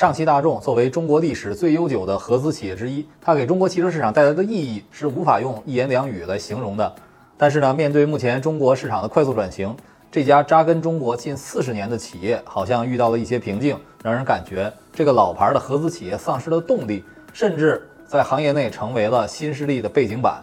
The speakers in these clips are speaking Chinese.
上汽大众作为中国历史最悠久的合资企业之一，它给中国汽车市场带来的意义是无法用一言两语来形容的。但是呢，面对目前中国市场的快速转型，这家扎根中国近四十年的企业好像遇到了一些瓶颈，让人感觉这个老牌的合资企业丧失了动力，甚至在行业内成为了新势力的背景板。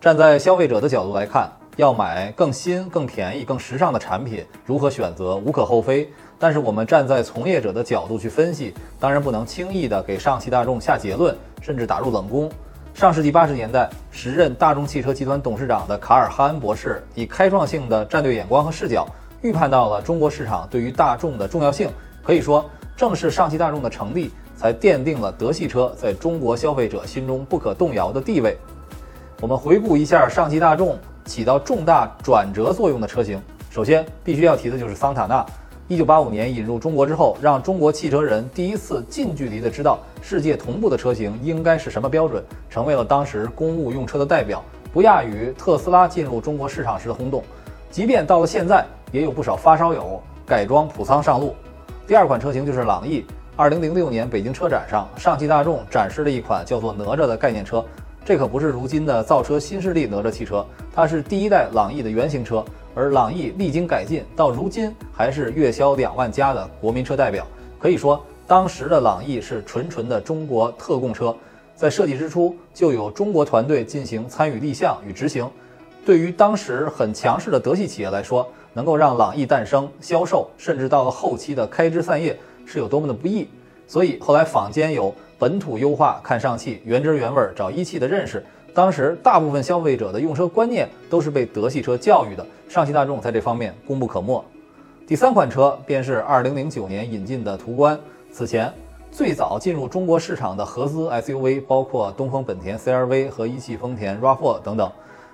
站在消费者的角度来看，要买更新、更便宜、更时尚的产品，如何选择无可厚非。但是我们站在从业者的角度去分析，当然不能轻易的给上汽大众下结论，甚至打入冷宫。上世纪八十年代，时任大众汽车集团董事长的卡尔哈恩博士，以开创性的战略眼光和视角，预判到了中国市场对于大众的重要性。可以说，正是上汽大众的成立，才奠定了德系车在中国消费者心中不可动摇的地位。我们回顾一下上汽大众起到重大转折作用的车型，首先必须要提的就是桑塔纳。一九八五年引入中国之后，让中国汽车人第一次近距离的知道世界同步的车型应该是什么标准，成为了当时公务用车的代表，不亚于特斯拉进入中国市场时的轰动。即便到了现在，也有不少发烧友改装普桑上路。第二款车型就是朗逸。二零零六年北京车展上，上汽大众展示了一款叫做哪吒的概念车，这可不是如今的造车新势力哪吒汽车，它是第一代朗逸的原型车。而朗逸历经改进，到如今还是月销两万加的国民车代表。可以说，当时的朗逸是纯纯的中国特供车，在设计之初就有中国团队进行参与立项与执行。对于当时很强势的德系企业来说，能够让朗逸诞生、销售，甚至到了后期的开枝散叶，是有多么的不易。所以后来坊间有本土优化看上汽，原汁原味找一汽的认识。当时大部分消费者的用车观念都是被德系车教育的，上汽大众在这方面功不可没。第三款车便是2009年引进的途观。此前最早进入中国市场的合资 SUV 包括东风本田 CR-V 和一汽丰田 RAV4 等等，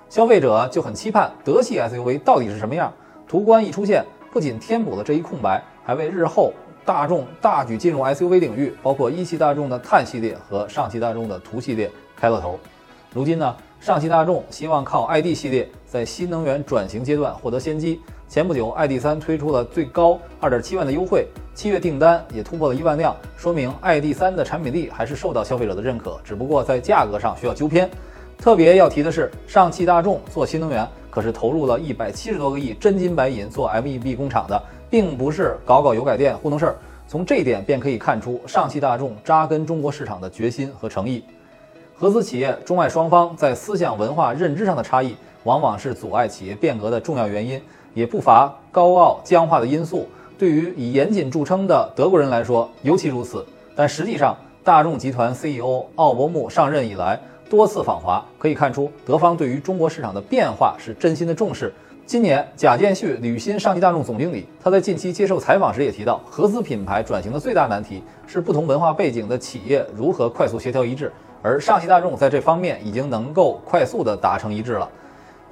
消费者就很期盼德系 SUV 到底是什么样。途观一出现，不仅填补了这一空白，还为日后大众大举进入 SUV 领域，包括一汽大众的探系列和上汽大众的途系列开了头。如今呢，上汽大众希望靠 ID 系列在新能源转型阶段获得先机。前不久，ID.3 推出了最高2.7万的优惠，七月订单也突破了一万辆，说明 ID.3 的产品力还是受到消费者的认可，只不过在价格上需要纠偏。特别要提的是，上汽大众做新能源可是投入了一百七十多个亿真金白银做 MEB 工厂的，并不是搞搞油改电糊弄事儿。从这一点便可以看出上汽大众扎根中国市场的决心和诚意。合资企业中外双方在思想文化认知上的差异，往往是阻碍企业变革的重要原因，也不乏高傲僵化的因素。对于以严谨著称的德国人来说，尤其如此。但实际上，大众集团 CEO 奥伯穆上任以来多次访华，可以看出德方对于中国市场的变化是真心的重视。今年，贾建旭履新上汽大众总经理，他在近期接受采访时也提到，合资品牌转型的最大难题是不同文化背景的企业如何快速协调一致。而上汽大众在这方面已经能够快速的达成一致了，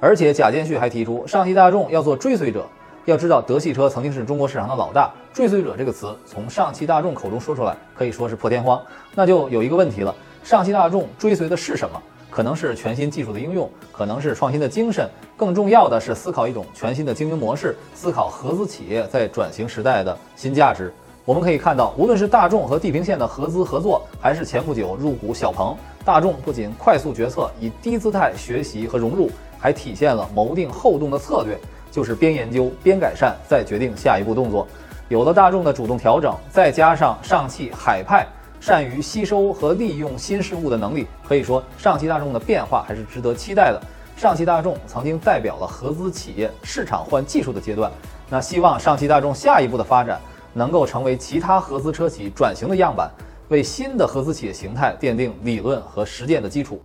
而且贾建旭还提出，上汽大众要做追随者。要知道，德系车曾经是中国市场的老大，追随者这个词从上汽大众口中说出来，可以说是破天荒。那就有一个问题了，上汽大众追随的是什么？可能是全新技术的应用，可能是创新的精神，更重要的是思考一种全新的经营模式，思考合资企业在转型时代的新价值。我们可以看到，无论是大众和地平线的合资合作，还是前不久入股小鹏，大众不仅快速决策，以低姿态学习和融入，还体现了谋定后动的策略，就是边研究边改善，再决定下一步动作。有了大众的主动调整，再加上上汽海派善于吸收和利用新事物的能力，可以说上汽大众的变化还是值得期待的。上汽大众曾经代表了合资企业市场换技术的阶段，那希望上汽大众下一步的发展。能够成为其他合资车企转型的样板，为新的合资企业形态奠定理论和实践的基础。